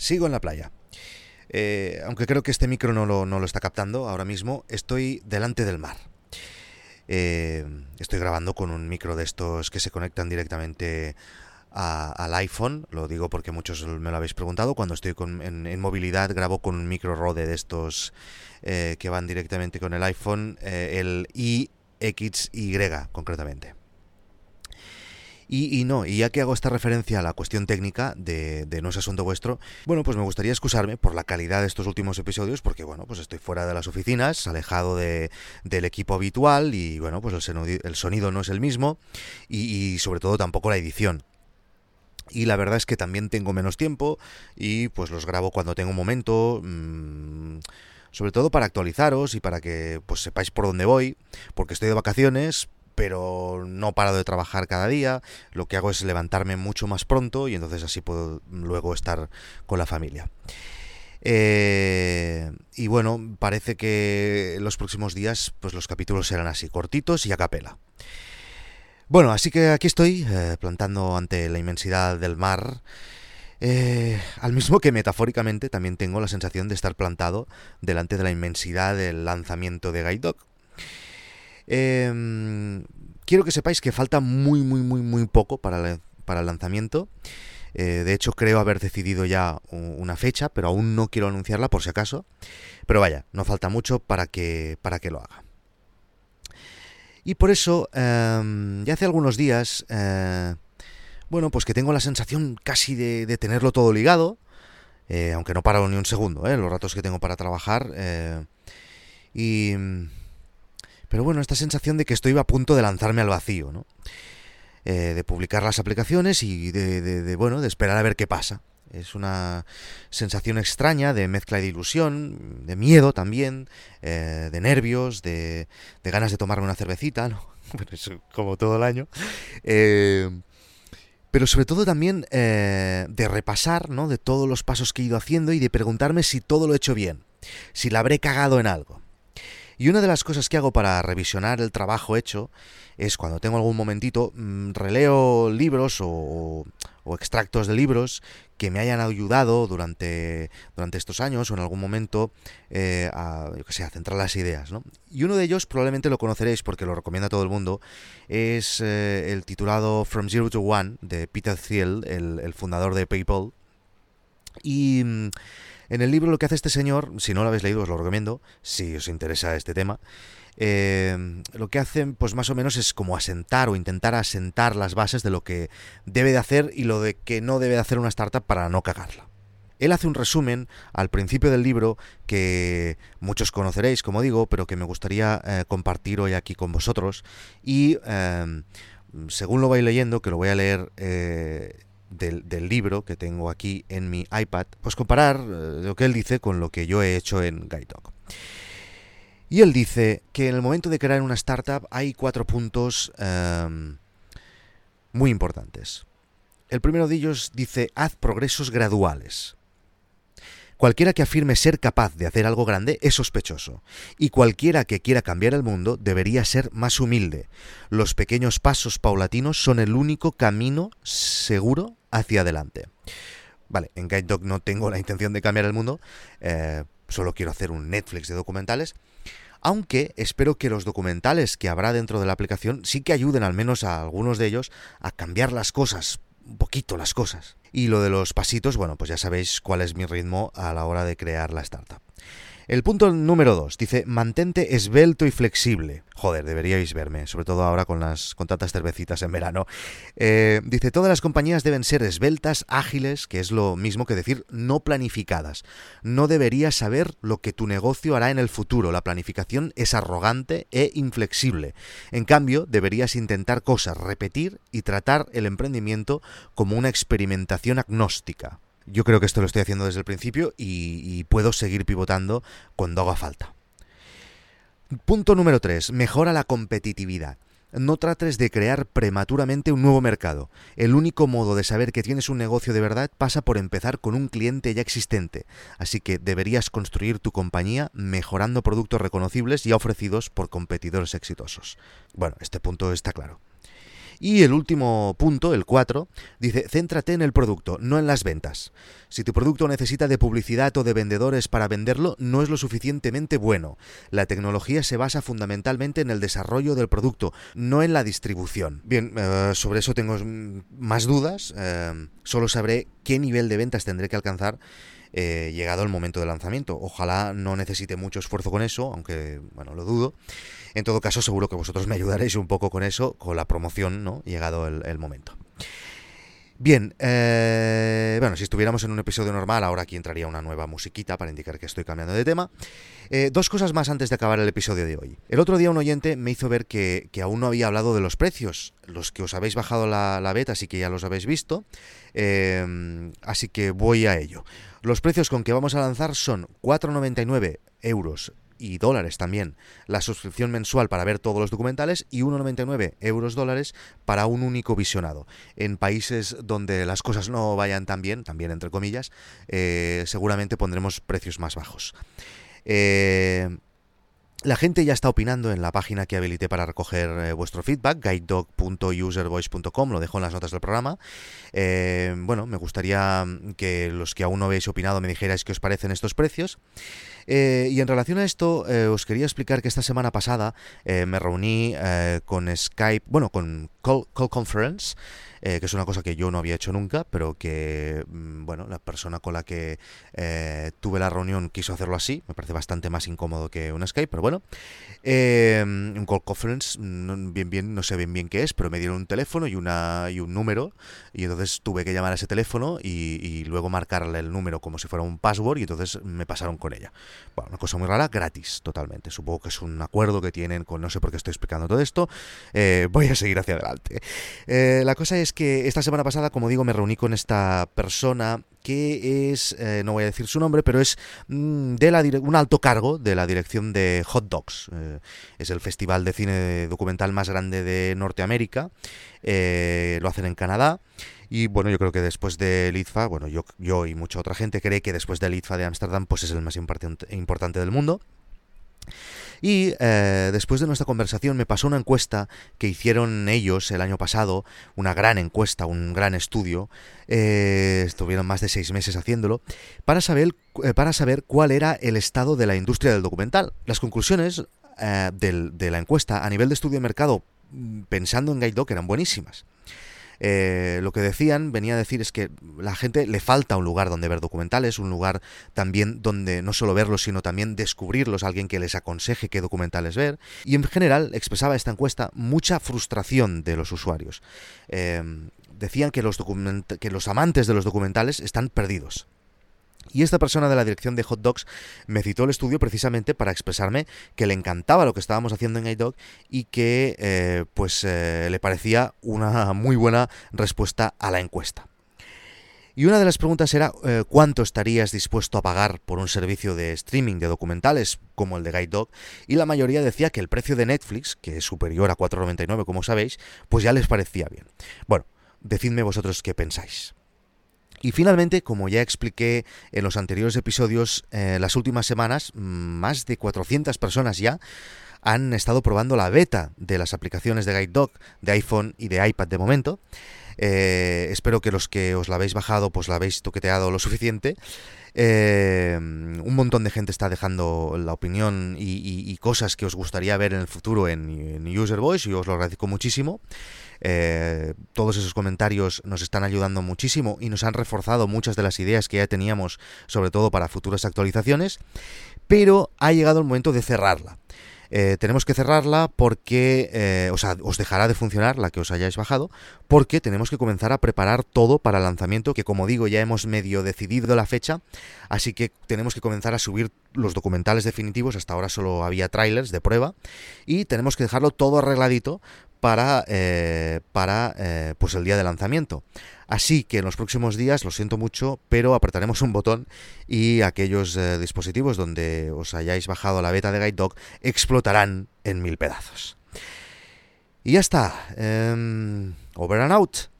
Sigo en la playa. Eh, aunque creo que este micro no lo, está captando ahora mismo, estoy delante del mar. Eh, estoy grabando con un micro de estos que se conectan directamente al iPhone, lo digo porque muchos me lo habéis preguntado, cuando estoy en, movilidad grabo con un micro Rode de estos eh, que van directamente con el iPhone, el iXY concretamente. Y, no, y ya que hago esta referencia a la cuestión técnica de, No es asunto vuestro, bueno, pues me gustaría excusarme por la calidad de estos últimos episodios, porque bueno, pues estoy fuera de las oficinas, alejado de, del equipo habitual, y bueno, pues el, sonido no es el mismo, y, sobre todo tampoco la edición. Y la verdad es que también tengo menos tiempo y pues los grabo cuando tengo momento. Mmm, sobre todo para actualizaros y para que pues sepáis por dónde voy, porque estoy de vacaciones, pero no paro de trabajar cada día, lo que hago es levantarme mucho más pronto y entonces así puedo luego estar con la familia. Eh, y bueno, parece que los próximos días pues los capítulos serán así, cortitos y a capela. Bueno, así que aquí estoy, eh, plantando ante la inmensidad del mar. Eh, al mismo que metafóricamente también tengo la sensación de estar plantado delante de la inmensidad del lanzamiento de Guide Em, quiero que sepáis que falta muy, muy, muy, muy poco para, para el lanzamiento. Eh, de hecho, creo haber decidido ya una fecha, pero aún no quiero anunciarla por si acaso. Pero vaya, no falta mucho para que, para que lo haga. Y por eso, em, ya hace algunos días, eh, bueno, pues que tengo la sensación casi de, tenerlo todo ligado, eh, aunque no paro ni un segundo, los ratos que tengo para trabajar. y pero bueno, esta sensación de que estoy a punto de lanzarme al vacío, ¿no? Eh, de publicar las aplicaciones y de, bueno, de esperar a ver qué pasa. Es una sensación extraña de mezcla de ilusión, de miedo también, eh, de nervios, de, ganas de tomarme una cervecita, ¿no? Bueno, eso como todo el año. Eh, pero sobre todo también de repasar, ¿no? De todos los pasos que he ido haciendo y de preguntarme si todo lo he hecho bien, si la habré cagado en algo. Y una de las cosas que hago para revisionar el trabajo hecho es cuando tengo algún momentito, mm, releo libros o, extractos de libros que me hayan ayudado durante, durante estos años o en algún momento eh, a, centrar las ideas. Y uno de ellos probablemente lo conoceréis porque lo recomienda a todo el mundo, es eh, el titulado From Zero to One de Peter Thiel, el, el fundador de PayPal. Y mm, en el libro lo que hace este señor, si no lo habéis leído os lo recomiendo, si os interesa este tema, eh, lo que hace pues más o menos es como asentar o intentar asentar las bases de lo que debe de hacer y lo de que no debe de hacer una startup para no cagarla. Él hace un resumen al principio del libro que muchos conoceréis, como digo, pero que me gustaría eh, compartir hoy aquí con vosotros. Y eh, según lo vais leyendo, que lo voy a leer del, libro que tengo aquí en mi iPad, pues comparar eh, lo que él dice con lo que yo he hecho en GuideDog. Y él dice que en el momento de crear una startup hay cuatro puntos em, muy importantes. El primero de ellos dice, haz progresos graduales. Cualquiera que afirme ser capaz de hacer algo grande es sospechoso, y cualquiera que quiera cambiar el mundo debería ser más humilde. Los pequeños pasos paulatinos son el único camino seguro hacia adelante. Vale, en Guide Dog no tengo la intención de cambiar el mundo, eh, solo quiero hacer un Netflix de documentales, aunque espero que los documentales que habrá dentro de la aplicación sí que ayuden al menos a algunos de ellos a cambiar las cosas, un poquito las cosas. Y lo de los pasitos, bueno, pues ya sabéis cuál es mi ritmo a la hora de crear la startup. El punto número 2 dice, mantente esbelto y flexible. Joder, deberíais verme, sobre todo ahora con las con tantas cervecitas en verano. Eh, dice, todas las compañías deben ser esbeltas, ágiles, que es lo mismo que decir no planificadas. No deberías saber lo que tu negocio hará en el futuro. La planificación es arrogante e inflexible. En cambio, deberías intentar cosas, repetir y tratar el emprendimiento como una experimentación agnóstica. Yo creo que esto lo estoy haciendo desde el principio y, puedo seguir pivotando cuando haga falta. Punto número 3. Mejora la competitividad. No trates de crear prematuramente un nuevo mercado. El único modo de saber que tienes un negocio de verdad pasa por empezar con un cliente ya existente. Así que deberías construir tu compañía mejorando productos reconocibles y ofrecidos por competidores exitosos. Bueno, este punto está claro. Y el último punto, el 4, dice, céntrate en el producto, no en las ventas. Si tu producto necesita de publicidad o de vendedores para venderlo, no es lo suficientemente bueno. La tecnología se basa fundamentalmente en el desarrollo del producto, no en la distribución. Bien, eh, sobre eso tengo más dudas. Eh, solo sabré qué nivel de ventas tendré que alcanzar eh, llegado el momento de lanzamiento. Ojalá no necesite mucho esfuerzo con eso, aunque, bueno, lo dudo. En todo caso, seguro que vosotros me ayudaréis un poco con eso, con la promoción, ¿no? Llegado el, momento. Bien, eh, bueno, si estuviéramos en un episodio normal, ahora aquí entraría una nueva musiquita para indicar que estoy cambiando de tema. Eh, dos cosas más antes de acabar el episodio de hoy. El otro día un oyente me hizo ver que, aún no había hablado de los precios, los que os habéis bajado la, la beta, así que ya los habéis visto, así que voy a ello. Los precios con que vamos a lanzar son 4,99 euros y dólares también la suscripción mensual para ver todos los documentales y 1,99 euros dólares para un único visionado. En países donde las cosas no vayan tan bien, también entre comillas, eh, seguramente pondremos precios más bajos. Eh, la gente ya está opinando en la página que habilité para recoger eh, vuestro feedback, guidedog.uservoice.com, lo dejo en las notas del programa. Eh, bueno, me gustaría que los que aún no habéis opinado me dijerais qué os parecen estos precios. Eh, y en relación a esto, os quería explicar que esta semana pasada me reuní con Skype, bueno, con Call Conference. Que es una cosa que yo no había hecho nunca, pero que, mm, bueno, la persona con la que tuve la reunión quiso hacerlo así, me parece bastante más incómodo que un Skype, pero bueno. Eh, un call conference, no, bien, bien, no sé bien bien qué es, pero me dieron un teléfono y, una, y un número, y entonces tuve que llamar a ese teléfono y, luego marcarle el número como si fuera un password, y entonces me pasaron con ella. Bueno, una cosa muy rara, gratis, totalmente. Supongo que es un acuerdo que tienen con, no sé por qué estoy explicando todo esto, voy a seguir hacia adelante. la cosa es que esta semana pasada, como digo, me reuní con esta persona que es, eh, no voy a decir su nombre, pero es mm, de la un alto cargo de la dirección de Hot Dogs. Eh, es el festival de cine documental más grande de Norteamérica. Eh, lo hacen en Canadá. Y bueno, yo creo que después del ITFA, bueno, yo, yo y mucha otra gente cree que después del ITFA de Ámsterdam, pues es el más importante del mundo. Y eh, después de nuestra conversación me pasó una encuesta que hicieron ellos el año pasado, una gran encuesta, un gran estudio, eh, estuvieron más de seis meses haciéndolo, para saber, eh, para saber cuál era el estado de la industria del documental. Las conclusiones de la encuesta a nivel de estudio de mercado, mm, pensando en Guide Dog, eran buenísimas. Eh, lo que decían, venía a decir es que la gente le falta un lugar donde ver documentales, un lugar también donde no solo verlos, sino también descubrirlos, alguien que les aconseje qué documentales ver. Y en general expresaba esta encuesta mucha frustración de los usuarios. Eh, decían que los, que los amantes de los documentales están perdidos. Y esta persona de la dirección de Hot Dogs me citó el estudio precisamente para expresarme que le encantaba lo que estábamos haciendo en iDog y que eh, pues eh, le parecía una muy buena respuesta a la encuesta. Y una de las preguntas era eh, cuánto estarías dispuesto a pagar por un servicio de streaming de documentales como el de Guide Dog, y la mayoría decía que el precio de Netflix, que es superior a 4,99 como sabéis, pues ya les parecía bien. Bueno, decidme vosotros qué pensáis. Y finalmente, como ya expliqué en los anteriores episodios, eh, las últimas semanas, más de 400 personas ya han estado probando la beta de las aplicaciones de Guide Dog de iPhone y de iPad de momento. Eh, espero que los que os la habéis bajado, pues la habéis toqueteado lo suficiente. Eh, un montón de gente está dejando la opinión y, cosas que os gustaría ver en el futuro en, en User Voice y os lo agradezco muchísimo. Eh, todos esos comentarios nos están ayudando muchísimo y nos han reforzado muchas de las ideas que ya teníamos, sobre todo para futuras actualizaciones, pero ha llegado el momento de cerrarla. Eh, tenemos que cerrarla porque, eh, o sea, os dejará de funcionar la que os hayáis bajado, porque tenemos que comenzar a preparar todo para el lanzamiento, que como digo, ya hemos medio decidido la fecha, así que tenemos que comenzar a subir los documentales definitivos, hasta ahora solo había trailers de prueba, y tenemos que dejarlo todo arregladito para, eh, para eh, pues el día de lanzamiento. Así que en los próximos días, lo siento mucho, pero apretaremos un botón y aquellos eh, dispositivos donde os hayáis bajado la beta de Guide Dog explotarán en mil pedazos. Y ya está. Em, over and out.